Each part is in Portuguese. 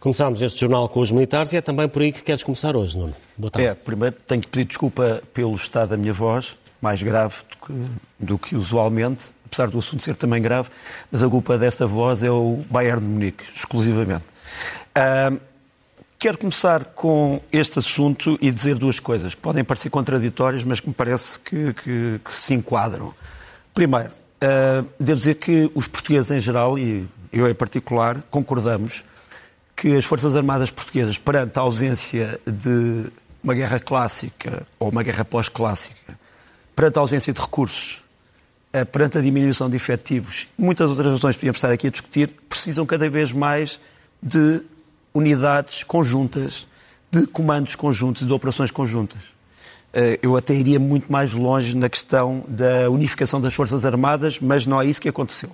Começámos este jornal com os militares e é também por aí que queres começar hoje, Nuno. Boa tarde. É, primeiro tenho que pedir desculpa pelo estado da minha voz, mais grave do que, do que usualmente, apesar do assunto ser também grave, mas a culpa desta voz é o Bayern de Munique, exclusivamente. Quero começar com este assunto e dizer duas coisas que podem parecer contraditórias, mas que me parece que, que, que se enquadram. Primeiro, uh, devo dizer que os portugueses em geral, e eu em particular, concordamos que as Forças Armadas Portuguesas, perante a ausência de uma guerra clássica ou uma guerra pós-clássica, perante a ausência de recursos, eh, perante a diminuição de efetivos, muitas outras razões que podíamos estar aqui a discutir, precisam cada vez mais de unidades conjuntas, de comandos conjuntos, de operações conjuntas. Eh, eu até iria muito mais longe na questão da unificação das Forças Armadas, mas não é isso que aconteceu.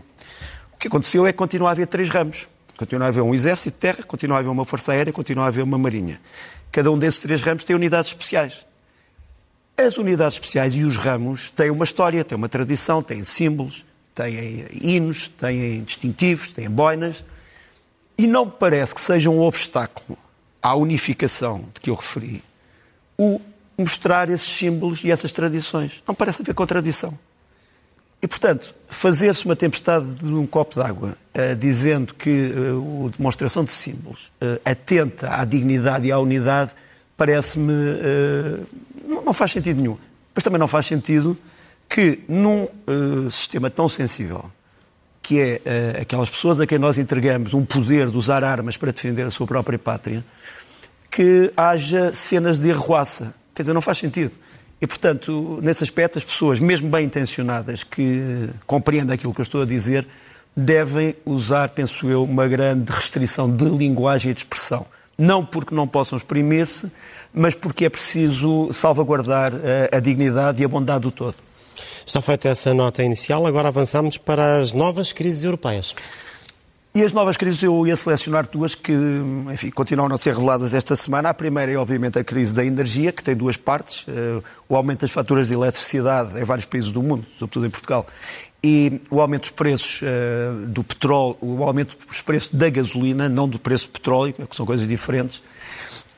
O que aconteceu é que continua a haver três ramos. Continua a haver um exército de terra, continua a haver uma força aérea, continua a haver uma marinha. Cada um desses três ramos tem unidades especiais. As unidades especiais e os ramos têm uma história, têm uma tradição, têm símbolos, têm hinos, têm distintivos, têm boinas. E não me parece que seja um obstáculo à unificação de que eu referi o mostrar esses símbolos e essas tradições. Não parece haver contradição. E, portanto, fazer-se uma tempestade de um copo d'água uh, dizendo que uh, a demonstração de símbolos uh, atenta à dignidade e à unidade parece-me. Não, não, faz sentido nenhum. Mas também não faz sentido que, num sistema tão sensível, que é aquelas pessoas a quem nós entregamos um poder de usar armas para defender a sua própria pátria, que haja cenas de arruaça. Quer dizer, não faz sentido. E, portanto, nesse aspecto, as pessoas, mesmo bem intencionadas, que compreendem aquilo que eu estou a dizer, devem usar, penso eu, uma grande restrição de linguagem e de expressão. Não porque não possam exprimir-se, mas porque é preciso salvaguardar a, eh, a dignidade e a bondade do todo. Está feita essa nota inicial, agora avançamos para as novas crises europeias. E as novas crises, eu ia selecionar duas que, enfim, continuam a ser reveladas esta semana. A primeira é, obviamente, a crise da energia, que tem duas partes. Eh, o aumento das faturas de eletricidade em vários países do mundo, sobretudo em Portugal, e o aumento dos preços eh, do petróleo, o aumento dos preços da gasolina, não do preço do petróleo, que são coisas diferentes.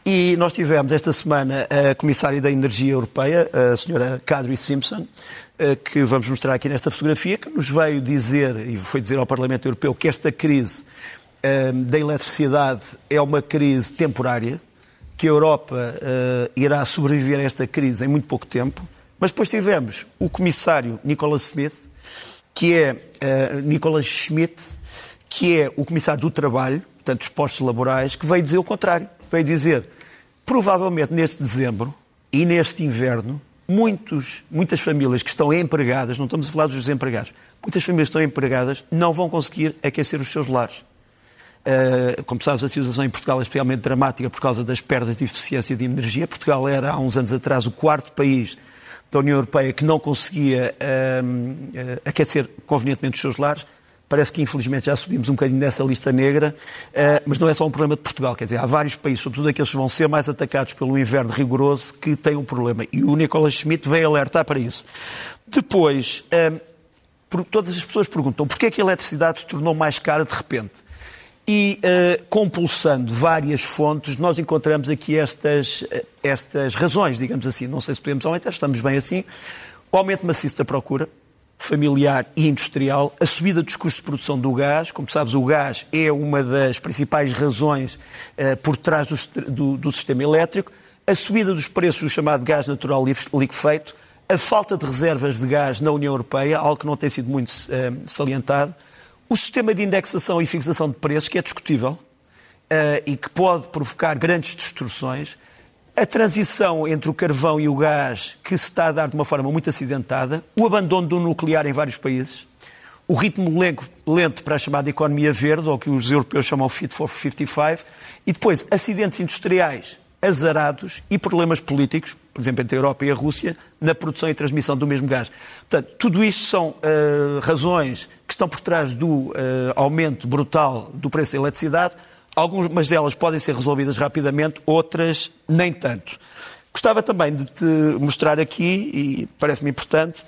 E nós tivemos esta semana a Comissária da Energia Europeia, a senhora Kadri Simpson, que vamos mostrar aqui nesta fotografia, que nos veio dizer, e foi dizer ao Parlamento Europeu, que esta crise eh, da eletricidade é uma crise temporária, que a Europa uh, irá sobreviver a esta crise em muito pouco tempo. Mas depois tivemos o comissário Nicolas Smith, que é Nicolas Schmidt, que é o comissário do trabalho, portanto, dos postos laborais, que veio dizer o contrário. Veio dizer, provavelmente neste dezembro e neste inverno, muitos, muitas famílias que estão empregadas, não estamos a falar dos desempregados, muitas famílias que estão empregadas não vão conseguir aquecer os seus lares. Uh, como sabes, a situação em Portugal é especialmente dramática por causa das perdas de eficiência de energia. Portugal era, há uns anos atrás, o quarto país da União Europeia que não conseguia uh, uh, aquecer convenientemente os seus lares. Parece que, infelizmente, já subimos um bocadinho nessa lista negra, uh, mas não é só um problema de Portugal. Quer dizer, há vários países, sobretudo aqueles que vão ser mais atacados pelo inverno rigoroso, que têm um problema. E o Nicolas Schmidt veio alertar para isso. Depois, uh, todas as pessoas perguntam porquê é que a eletricidade se tornou mais cara de repente? E, uh, compulsando várias fontes, nós encontramos aqui estas, estas razões, digamos assim. Não sei se podemos aumentar, estamos bem assim. O aumento maciço da procura, familiar e industrial, a subida dos custos de produção do gás. Como sabes, o gás é uma das principais razões uh, por trás do, do, do, sistema elétrico, a subida dos preços do chamado gás natural liquefeito, a falta de reservas de gás na União Europeia, algo que não tem sido muito uh, salientado, o sistema de indexação e fixação de preços, que é discutível uh, e que pode provocar grandes distorções, a transição entre o carvão e o gás, que se está a dar de uma forma muito acidentada, o abandono do nuclear em vários países, o ritmo lento para a chamada economia verde, ou que os europeus chamam Fit for 55, e depois acidentes industriais azarados e problemas políticos, por exemplo, entre a Europa e a Rússia, na produção e transmissão do mesmo gás. Portanto, tudo isto são uh, razões que estão por trás do uh, aumento brutal do preço da eletricidade, Algumas delas podem ser resolvidas rapidamente, outras nem tanto. Gostava também de te mostrar aqui, e parece-me importante,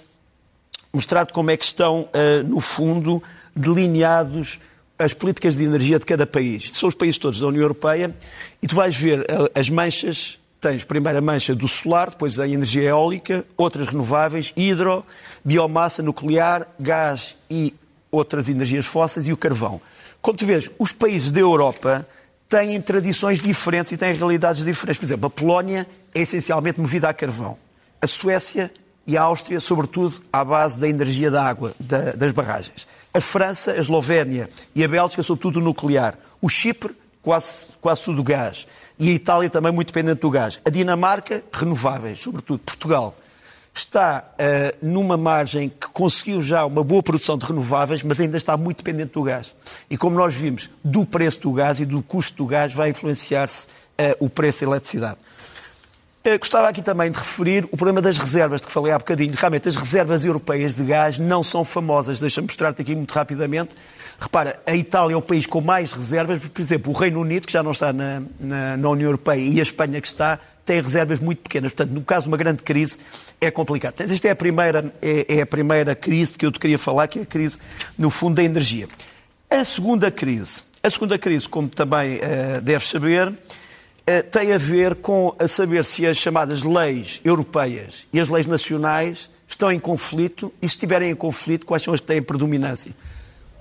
mostrar-te como é que estão, uh, no fundo, delineados as políticas de energia de cada país. São os países todos da União Europeia e tu vais ver eh, as manchas. Tens primeiro a mancha do solar, depois a energia eólica, outras renováveis, hidro, biomassa nuclear, gás e outras energias fósseis e o carvão. Como tu vês, os países da Europa têm tradições diferentes e têm realidades diferentes. Por exemplo, a Polónia é essencialmente movida a carvão. A Suécia e a Áustria, sobretudo, à base da energia da água, da, das barragens. A França, a Eslovénia e a Bélgica, sobretudo nuclear. O Chipre, quase, quase tudo gás. E a Itália também muito dependente do gás. A Dinamarca, renováveis, sobretudo. Portugal está uh, numa margem que conseguiu já uma boa produção de renováveis, mas ainda está muito dependente do gás. E como nós vimos, do preço do gás e do custo do gás vai influenciar-se uh, o preço da eletricidade. Eh, gostava aqui também de referir o problema das reservas, de que falei há bocadinho. Realmente, as reservas europeias de gás não são famosas. Deixa-me mostrar-te aqui muito rapidamente. Repara, a Itália é o país com mais reservas, por exemplo, o Reino Unido, que já não está na, na, na União Europeia, e a Espanha, que está, têm reservas muito pequenas. Portanto, no caso de uma grande crise, é complicado. Portanto, esta é a primeira, é, é a primeira crise que eu te queria falar, que é a crise, no fundo, da energia. A segunda crise. A segunda crise, como também uh, deves saber, eh, tem a ver com a saber se as chamadas leis europeias e as leis nacionais estão em conflito e se estiverem em conflito, quais são as que têm predominância.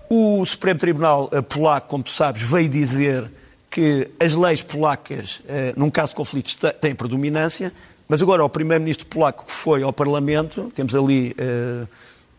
O Supremo Tribunal eh, Polaco, como tu sabes, veio dizer que as leis polacas, eh, num caso de conflitos, têm predominância, mas agora o primeiro-ministro polaco que foi ao Parlamento, temos ali,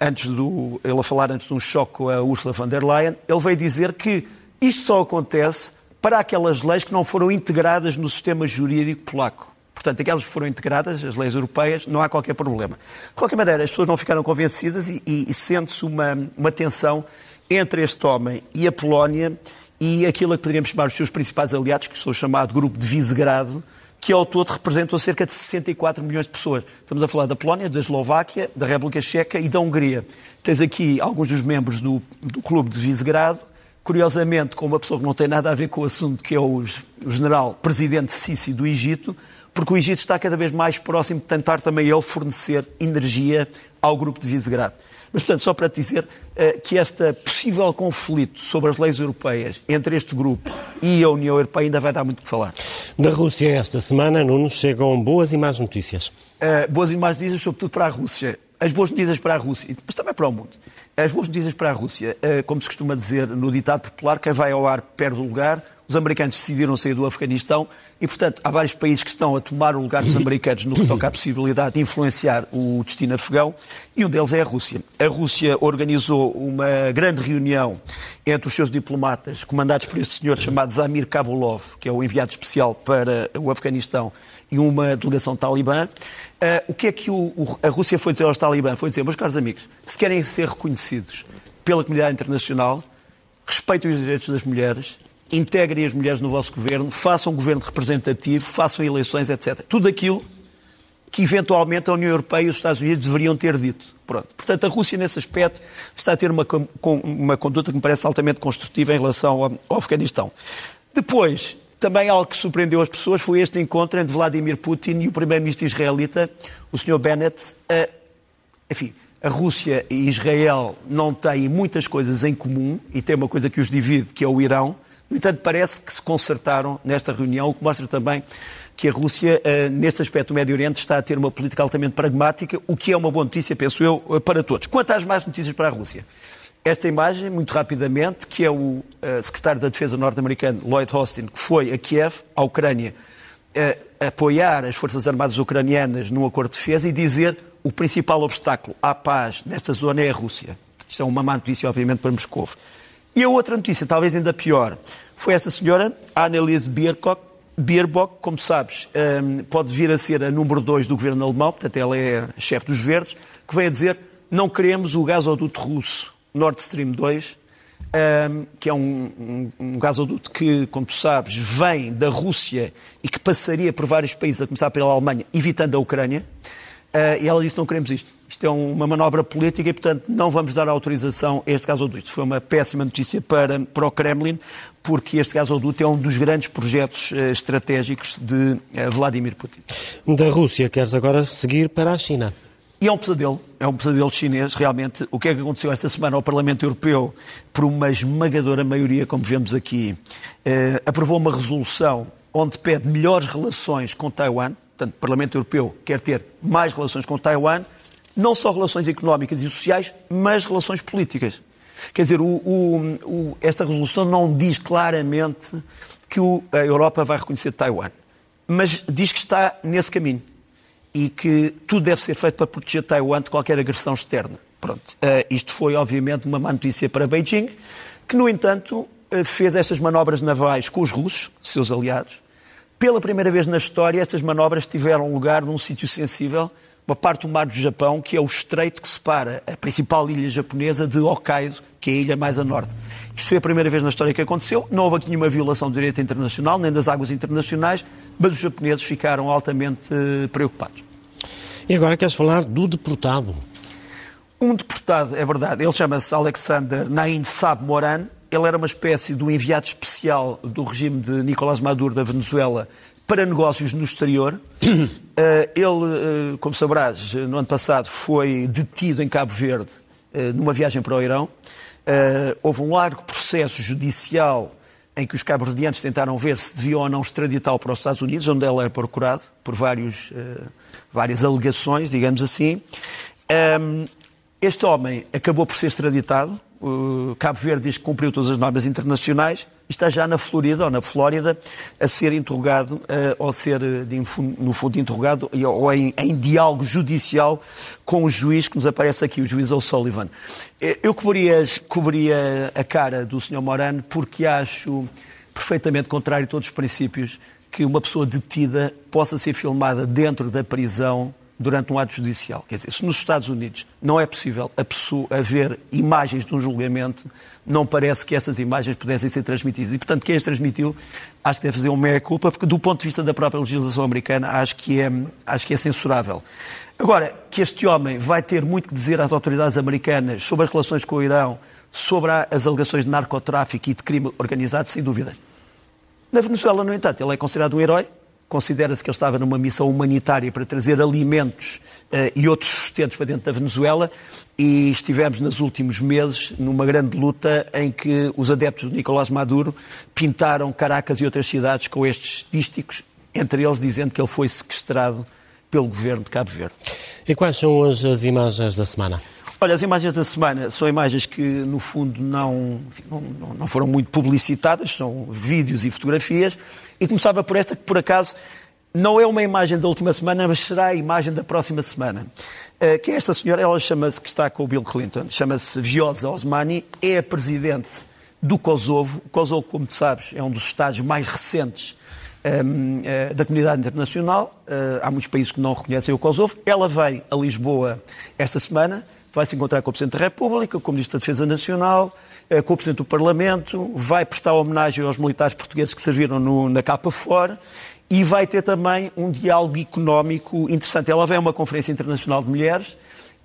antes do, ele a falar antes de um choque com a Ursula von der Leyen, ele veio dizer que isto só acontece para aquelas leis que não foram integradas no sistema jurídico polaco. Portanto, aquelas que foram integradas, as leis europeias, não há qualquer problema. De qualquer maneira, as pessoas não ficaram convencidas e, e, e sente-se uma, uma tensão entre este homem e a Polónia e aquilo a que poderíamos chamar os seus principais aliados, que sou chamado Grupo de Visegrado, que ao todo representam cerca de 64 milhões de pessoas. Estamos a falar da Polónia, da Eslováquia, da República Checa e da Hungria. Tens aqui alguns dos membros do, do Clube de Visegrado, curiosamente, com uma pessoa que não tem nada a ver com o assunto, que é o, o general presidente Sisi do Egito, porque o Egito está cada vez mais próximo de tentar também ele fornecer energia ao grupo de Visegrado. Mas, portanto, só para te dizer uh, que este possível conflito sobre as leis europeias entre este grupo e a União Europeia ainda vai dar muito que falar. Da Rússia, esta semana, Nuno, chegam boas e más notícias. Uh, boas e más notícias, sobretudo para a Rússia. As boas notícias para a Rússia, mas também para o mundo. As boas notícias para a Rússia, eh, como se costuma dizer no ditado popular, quem vai ao ar perde o lugar. Os americanos decidiram sair do Afeganistão e, portanto, há vários países que estão a tomar o lugar dos americanos no que toca à possibilidade de influenciar o destino afegão e um deles é a Rússia. A Rússia organizou uma grande reunião entre os seus diplomatas, comandados por este senhor chamado Zamir Kabulov, que é o enviado especial para o Afeganistão, e uma delegação talibã. Uh, o que é que o, o, a Rússia foi dizer aos talibã? Foi dizer, meus caros amigos, se querem ser reconhecidos pela comunidade internacional, respeitem os direitos das mulheres, integrem as mulheres no vosso governo, façam um governo representativo, façam eleições, etc. Tudo aquilo que eventualmente a União Europeia e os Estados Unidos deveriam ter dito. Pronto. Portanto, a Rússia, nesse aspecto, está a ter uma, uma conduta que me parece altamente construtiva em relação ao, ao Afeganistão. Depois, também algo que surpreendeu as pessoas foi este encontro entre Vladimir Putin e o primeiro-ministro israelita, o Sr. Bennett. enfim, a Rússia e Israel não têm muitas coisas em comum e tem uma coisa que os divide, que é o Irão. No entanto, parece que se consertaram nesta reunião, o que mostra também que a Rússia, eh, neste aspecto do Médio Oriente, está a ter uma política altamente pragmática, o que é uma boa notícia, penso eu, eh, para todos. Quanto às más notícias para a Rússia, esta imagem, muito rapidamente, que é o uh, secretário da Defesa norte-americano, Lloyd Austin, que foi a Kiev, à Ucrânia, uh, apoiar as Forças Armadas ucranianas num acordo de defesa e dizer o principal obstáculo à paz nesta zona é a Rússia. Isto é uma má notícia, obviamente, para Moscou. E a outra notícia, talvez ainda pior, foi essa senhora, Anneliese Baerbock, Baerbock como sabes, ehm, pode vir a ser a número 2 do governo alemão, portanto ela é chefe dos verdes, que vem a dizer não queremos o gasoduto russo Nord Stream 2, um, que é um, um, um, gasoduto que, como tu sabes, vem da Rússia e que passaria por vários países, a começar pela Alemanha, evitando a Ucrânia. Uh, e ela disse: não queremos isto. Isto é uma manobra política e, portanto, não vamos dar autorização a este gasoduto. Foi uma péssima notícia para, para o Kremlin, porque este gasoduto é um dos grandes projetos uh, estratégicos de uh, Vladimir Putin. Da Rússia, queres agora seguir para a China? E é um pesadelo, é um pesadelo chinês, realmente. O que é que aconteceu esta semana ao Parlamento Europeu, por uma esmagadora maioria, como vemos aqui, eh, aprovou uma resolução onde pede melhores relações com Taiwan. Portanto, o Parlamento Europeu quer ter mais relações com Taiwan, não só relações económicas e sociais, mas relações políticas. Quer dizer, o, o, o, esta resolução não diz claramente que a Europa vai reconhecer Taiwan, mas diz que está nesse caminho e que tudo deve ser feito para proteger Taiwan de qualquer agressão externa. Pronto. Uh, isto foi, obviamente, uma má notícia para Beijing, que, no entanto, uh, fez estas manobras navais com os russos, seus aliados. Pela primeira vez na história, estas manobras tiveram lugar num sítio sensível, uma parte do mar do Japão, que é o estreito que separa a principal ilha japonesa de Hokkaido, que é a ilha mais a norte. Isto foi a primeira vez na história que aconteceu. Não houve aqui nenhuma violação do direito internacional, nem das águas internacionais, mas os japoneses ficaram altamente eh, preocupados. E agora queres falar do deportado? Um deportado, é verdade. Ele chama-se Alexander Nain Sab Moran. Ele era uma espécie do enviado especial do regime de Nicolás Maduro da Venezuela para negócios no exterior. Eh, ele, eh, como sabrás, no ano passado foi detido em Cabo Verde numa viagem para o Irão. Houve um largo processo judicial em que os cabo-verdianos tentaram ver se deviam ou não extraditá-lo para os Estados Unidos, onde ele era procurado por vários, várias alegações, digamos assim. Este homem acabou por ser extraditado. Cabo Verde diz que cumpriu todas as normas internacionais e está já na Florida ou na Flórida a ser interrogado, uh, ou ser, no fundo, interrogado ou em, em, diálogo judicial com o juiz que nos aparece aqui, o juiz O'Sullivan. Eu cobriria, cobriria a cara do Sr. Morano porque acho perfeitamente contrário a todos os princípios que uma pessoa detida possa ser filmada dentro da prisão durante um ato judicial. Quer dizer, se nos Estados Unidos não é possível a pessoa haver imagens de um julgamento, não parece que essas imagens pudessem ser transmitidas. E, portanto, quem as transmitiu, acho que deve fazer um meia-culpa, porque do ponto de vista da própria legislação americana, acho que, é, acho que é censurável. Agora, que este homem vai ter muito que dizer às autoridades americanas sobre as relações com o Irão, sobre as alegações de narcotráfico e de crime organizado, sem dúvida. Na Venezuela, no entanto, ele é considerado um herói, considera-se que ele estava numa missão humanitária para trazer alimentos uh, e outros sustentos para dentro da Venezuela e estivemos nos últimos meses numa grande luta em que os adeptos do Nicolás Maduro pintaram Caracas e outras cidades com estes dísticos, entre eles dizendo que ele foi sequestrado pelo governo de Cabo Verde. E quais são hoje as imagens da semana? Olha, as imagens da semana são imagens que, no fundo, não, não, não, foram muito publicitadas, são vídeos e fotografias. E começava por esta, que por acaso não é uma imagem da última semana, mas será a imagem da próxima semana. Uh, que é esta senhora, ela chama-se, que está com o Bill Clinton, chama-se Viosa Osmani, é a presidente do Kosovo. O Kosovo, como tu sabes, é um dos estados mais recentes um, ehm, uh, eh, da comunidade internacional. Uh, há muitos países que não reconhecem o Kosovo. Ela vem a Lisboa esta semana vai se encontrar com o Presidente da República, com o Ministro da Defesa Nacional, eh, com o Presidente do Parlamento, vai prestar homenagem aos militares portugueses que serviram no, na capa fora e vai ter também um diálogo económico interessante. Ela vem a uma Conferência Internacional de Mulheres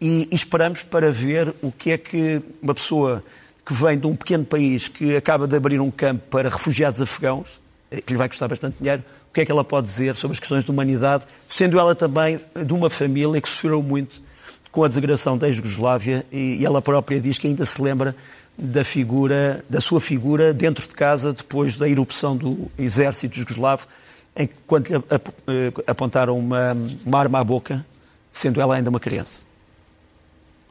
e, e esperamos para ver o que é que uma pessoa que vem de um pequeno país que acaba de abrir um campo para refugiados afegãos, eh, que lhe vai custar bastante dinheiro, o que é que ela pode dizer sobre as questões de humanidade, sendo ela também de uma família que sofreu muito com a desagração da Jugoslávia e, e ela própria diz que ainda se lembra da figura, da sua figura dentro de casa depois da erupção do exército jugoslavo, em que quando lhe eh, apontaram uma, uma arma à boca, sendo ela ainda uma criança.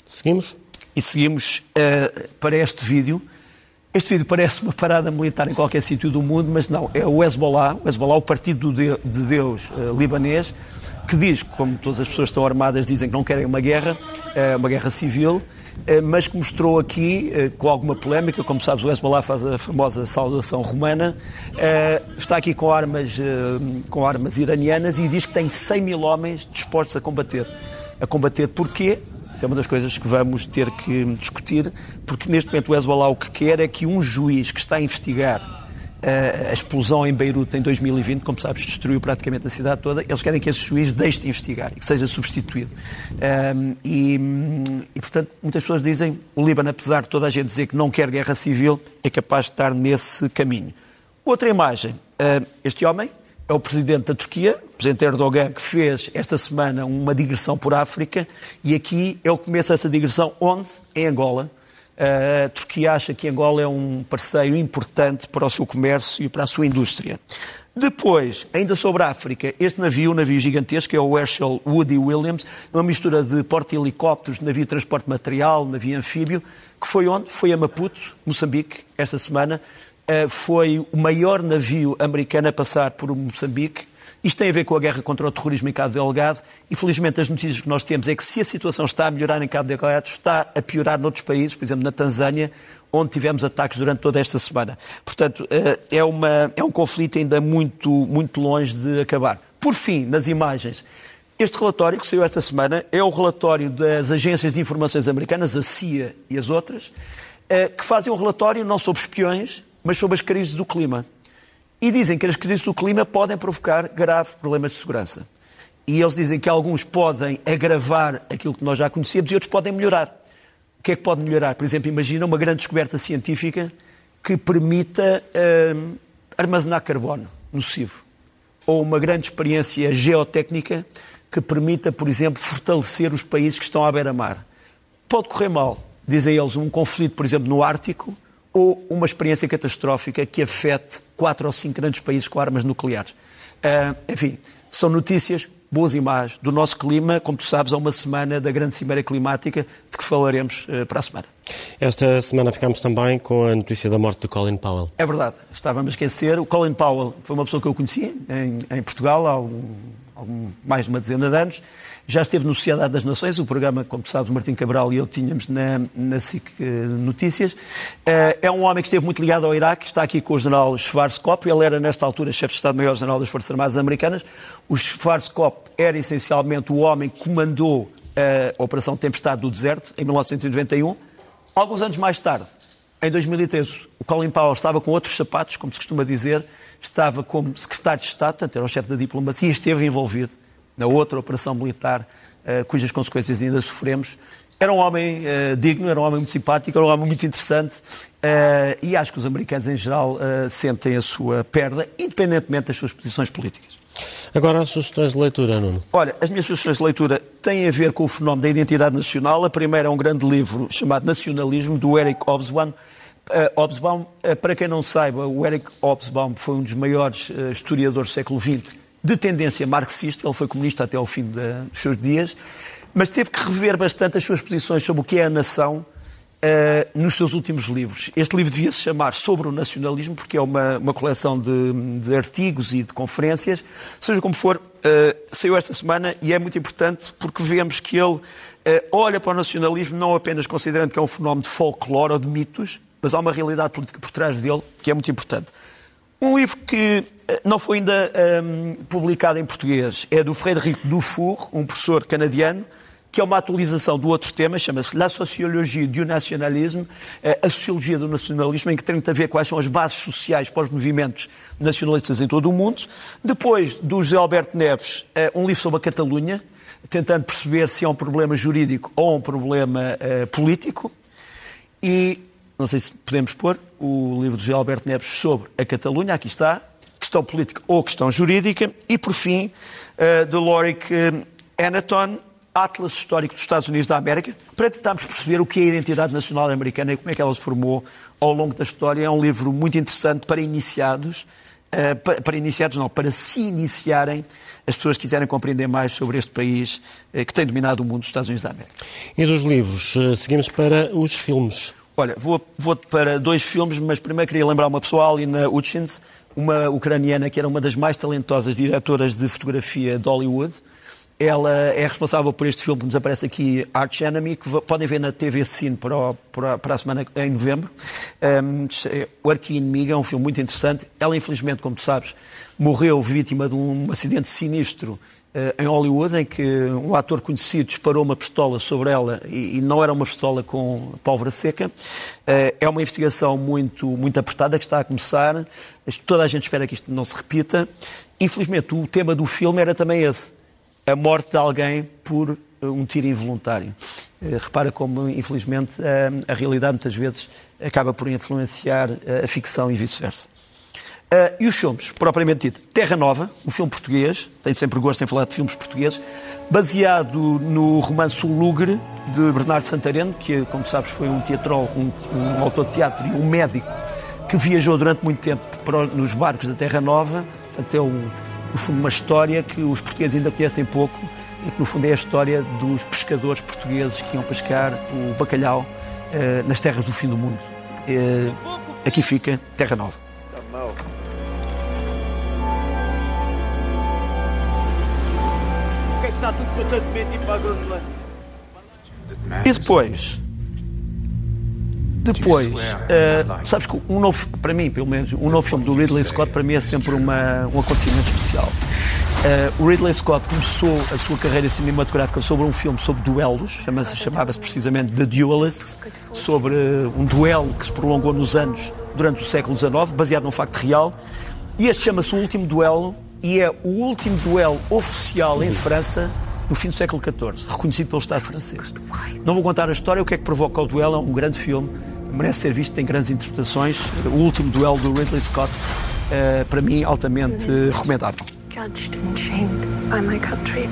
Seguimos? E seguimos uh, para este vídeo. Este vídeo parece uma parada militar em qualquer sítio do mundo, mas não, é o Hezbollah, o Hezbollah, o Partido de Deus uh, libanês, que diz, como todas as pessoas que estão armadas dizem que não querem uma guerra, eh, uma guerra civil, eh, mas que mostrou aqui, com alguma polémica, como sabes, o Hezbollah faz a famosa saudação romana, está aqui com armas, com armas iranianas e diz que tem 100 mil homens dispostos a combater. A combater porquê? Isso é uma das coisas que vamos ter que discutir, porque neste momento o Hezbollah o que quer é que um juiz que está a investigar a explosão em Beirute em 2020, como sabes, destruiu praticamente a cidade toda. Eles querem que esse juiz deixe de investigar e que seja substituído. Um, e, e, portanto, muitas pessoas dizem o Líbano, apesar de toda a gente dizer que não quer guerra civil, é capaz de estar nesse caminho. Outra imagem, este homem, é o presidente da Turquia, o presidente Erdogan, que fez esta semana uma digressão por África e aqui ele começa essa digressão onde? Em Angola. A Turquia acha que Angola é um parceiro importante para o seu comércio e para a sua indústria. Depois, ainda sobre a África, este navio, um navio gigantesco, é o Herschel Woody Williams, uma mistura de porta-helicópteros, navio de transporte material, navio anfíbio, que foi onde? Foi a Maputo, Moçambique, esta semana. Uh, foi o maior navio americano a passar por Moçambique isto tem a ver com a guerra contra o terrorismo em Cabo Delgado. Infelizmente, as notícias que nós temos é que se a situação está a melhorar em Cabo Delgado, está a piorar noutros países, por exemplo, na Tanzânia, onde tivemos ataques durante toda esta semana. Portanto, eh, é, uma, é um conflito ainda muito, muito longe de acabar. Por fim, nas imagens, este relatório que saiu esta semana é o relatório das agências de informações americanas, a CIA e as outras, eh, que fazem um relatório não sobre espiões, mas sobre as crises do clima. E dizem que as crises do clima podem provocar graves problemas de segurança. E eles dizem que alguns podem agravar aquilo que nós já conhecíamos e outros podem melhorar. O que é que pode melhorar? Por exemplo, imagina uma grande descoberta científica que permita hum, armazenar carbono nocivo. Ou uma grande experiência geotécnica que permita, por exemplo, fortalecer os países que estão à beira-mar. Pode correr mal, dizem eles, um conflito, por exemplo, no Ártico, ou uma experiência catastrófica que afete quatro ou cinco grandes países com armas nucleares. Uh, enfim, são notícias boas e más do nosso clima, como tu sabes, há uma semana da grande cimeira climática, de que falaremos uh, para a semana. Esta semana ficamos também com a notícia da morte de Colin Powell. É verdade, estávamos a esquecer. O Colin Powell foi uma pessoa que eu conheci em, em Portugal há há mais de uma dezena de anos já esteve no Sociedade das Nações, o programa, como tu sabes, Martim Cabral e eu tínhamos na, na SIC eh, Notícias. Eh, é um homem que esteve muito ligado ao Iraque, está aqui com o general Schwarzkopf, ele era nesta altura chefe de Estado-Maior-General das Forças Armadas Americanas. O Schwarzkopf era essencialmente o homem que comandou a Operação Tempestade do Deserto, em 1991. Alguns anos mais tarde, em 2013, o Colin Powell estava com outros sapatos, como se costuma dizer, estava como secretário de Estado, portanto era o chefe da diplomacia, e esteve envolvido na outra operação militar, uh, cujas consequências ainda sofremos. Era um homem uh, digno, era um homem muito simpático, era um homem muito interessante uh, e acho que os americanos em geral sentem a sua perda, independentemente das suas posições políticas. Agora as sugestões de leitura, Nuno. Olha, as minhas sugestões de leitura têm a ver com o fenómeno da identidade nacional. A primeira é um grande livro chamado Nacionalismo, do Eric Hobsbawm. Uh, Hobsbawm, uh, para quem não saiba, o Eric Hobsbawm foi um dos maiores uh, historiadores do século XX de tendência marxista, ele foi comunista até ao fim dos seus dias, mas teve que rever bastante as suas posições sobre o que é a nação uh, nos seus últimos livros. Este livro devia se chamar Sobre o Nacionalismo, porque é uma, uma coleção de, de, artigos e de conferências. Seja como for, uh, saiu esta semana e é muito importante porque vemos que ele uh, olha para o nacionalismo não apenas considerando que é um fenómeno de folclore ou de mitos, mas há uma realidade política por trás dele que é muito importante. Um livro que eh, não foi ainda um, ehm, publicado em português é do Frédéric Dufour, um professor canadiano, que é uma atualização do outro tema, chama-se La Sociologie du Nationalisme, eh, a Sociologia do Nacionalismo, em que tem a ver quais são as bases sociais para os movimentos nacionalistas em todo o mundo. Depois, do José Alberto Neves, eh, um livro sobre a Catalunha, tentando perceber se é um problema jurídico ou um problema uh, político. E não sei se podemos pôr, o livro de Alberto Neves sobre a Catalunha, aqui está, questão política ou questão jurídica, e por fim, uh, de Lorick uh, Anaton, Atlas Histórico dos Estados Unidos da América, para tentarmos perceber o que é a identidade nacional americana e como é que ela se formou ao longo da história. É um livro muito interessante para iniciados, uh, para, para, iniciados não, para se iniciarem as pessoas quiserem compreender mais sobre este país uh, que tem dominado o mundo dos Estados Unidos da América. E dos livros, seguimos para os filmes. Olha, vou, vou, para dois filmes, mas primeiro queria lembrar uma pessoa, Alina Hutchins, uma ucraniana que era uma das mais talentosas diretoras de fotografia de Hollywood. Ela é responsável por este filme que nos aparece aqui, Arch Enemy, que podem ver na TV Cine para, o, para, para a semana em novembro. Um, o Arqui-Inimigo é um filme muito interessante. Ela, infelizmente, como tu sabes, morreu vítima de um acidente sinistro em Hollywood, em que um ator conhecido disparou uma pistola sobre ela e, não era uma pistola com pólvora seca. Eh, é uma investigação muito, muito apertada que está a começar. Toda a gente espera que isto não se repita. Infelizmente, o tema do filme era também esse: a morte de alguém por eh, um tiro involuntário. Repara como, infelizmente, a realidade muitas vezes acaba por influenciar a ficção e vice-versa. Uh, e os filmes, propriamente dito, Terra Nova, um filme português, tenho sempre gosto em falar de filmes portugueses, baseado no romance O Lugre, de Bernardo Santareno, que, como sabes, foi um teatrol, um, um autor de teatro e um médico que viajou durante muito tempo para, nos barcos da Terra Nova. Portanto, é um, no fundo uma história que os portugueses ainda conhecem pouco e que, no fundo, é a história dos pescadores portugueses que iam pescar o bacalhau eh, nas terras do fim do mundo. Eh, aqui fica Terra Nova. Porquê é que está tudo constantemente para a Groenlândia? E depois, depois, uh, sabes que um novo, para mim, pelo menos, um novo filme do Ridley Scott para mim é sempre uma, um acontecimento especial. Uh, o Ridley Scott começou a sua carreira cinematográfica sobre um filme sobre duelos, chamava-se chamava precisamente The Duelist, sobre um duelo que se prolongou nos anos, durante o século XIX, baseado num facto real. E este chama-se O Último Duelo e é o último duelo oficial em França no fim do século XIV, reconhecido pelo Estado francês. Não vou contar a história, o que é que provoca o duelo, é um grande filme, merece ser visto, tem grandes interpretações. O último duelo do Ridley Scott, uh, para mim, altamente uh, recomendável. Judged and shamed by my country.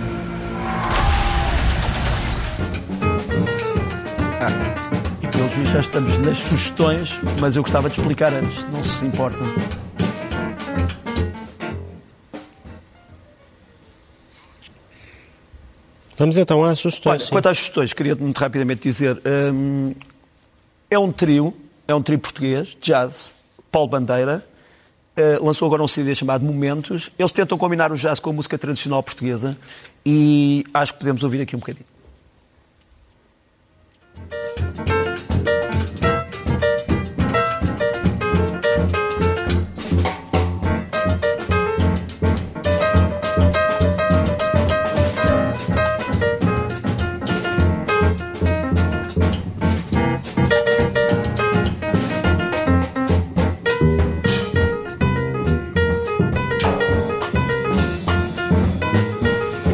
Ah, pelo juiz já estamos nas sugestões, mas eu gostava de explicar antes, não se importam. Vamos então às sugestões. Olha, quanto às sugestões, queria muito rapidamente dizer. Hum, é um trio, é um trio português, jazz, Paulo Bandeira, uh, lançou agora um CD chamado Momentos. Eles tentam combinar o jazz com a música tradicional portuguesa e acho que podemos ouvir aqui um bocadinho.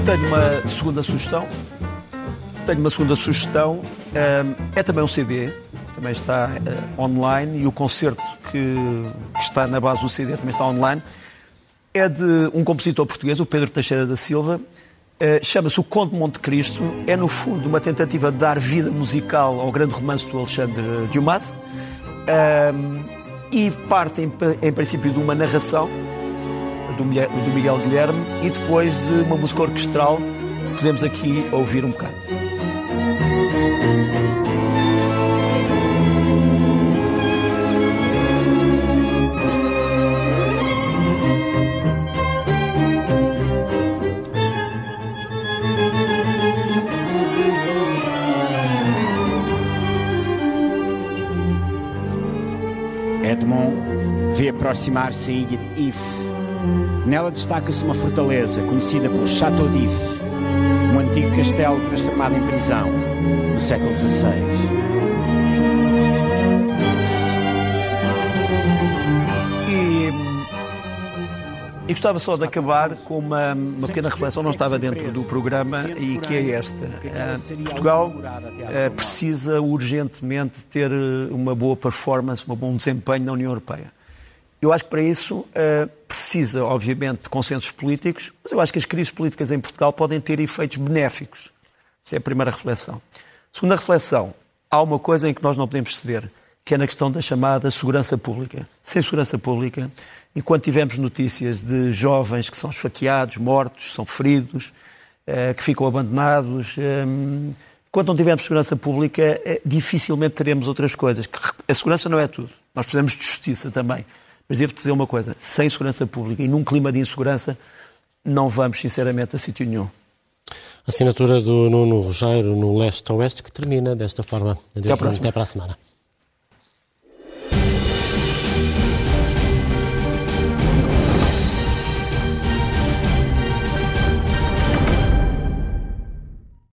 Tenho uma segunda sugestão. Tenho uma segunda sugestão. É também um CD, também está uh, online e o concerto que, está na base do CD também está online. É de um compositor português, o Pedro Teixeira da Silva. Uh, Chama-se O Conde de Monte Cristo. É, no fundo, uma tentativa de dar vida musical ao grande romance do Alexandre Dumas. e parte, em princípio, de uma narração do Miguel Guilherme e depois de uma música orquestral podemos aqui ouvir um bocado. Edmond vê aproximar-se a ilha de If Nela destaca-se uma fortaleza conhecida como Château d'If, um antigo castelo transformado em prisão no século XVI. E gostava só de acabar com uma, uma, pequena reflexão, não estava dentro do programa, e que é esta. Uh, Portugal uh, precisa urgentemente ter uma boa performance, um bom desempenho na União Europeia. Eu acho que para isso precisa, obviamente, de consensos políticos, mas eu acho que as crises políticas em Portugal podem ter efeitos benéficos. Essa é a primeira reflexão. Segunda reflexão, há uma coisa em que nós não podemos ceder, que é na questão da chamada segurança pública. Sem segurança pública, enquanto tivemos notícias de jovens que são esfaqueados, mortos, são feridos, uh, que ficam abandonados, um, enquanto não tivermos segurança pública, uh, dificilmente teremos outras coisas. A segurança não é tudo. Nós precisamos de justiça também. Mas devo-te dizer uma coisa: sem segurança pública e num clima de insegurança, não vamos, sinceramente, a sítio nenhum. Assinatura do Nuno Rogério no Leste-Oeste, que termina desta forma. Até, Até para a semana.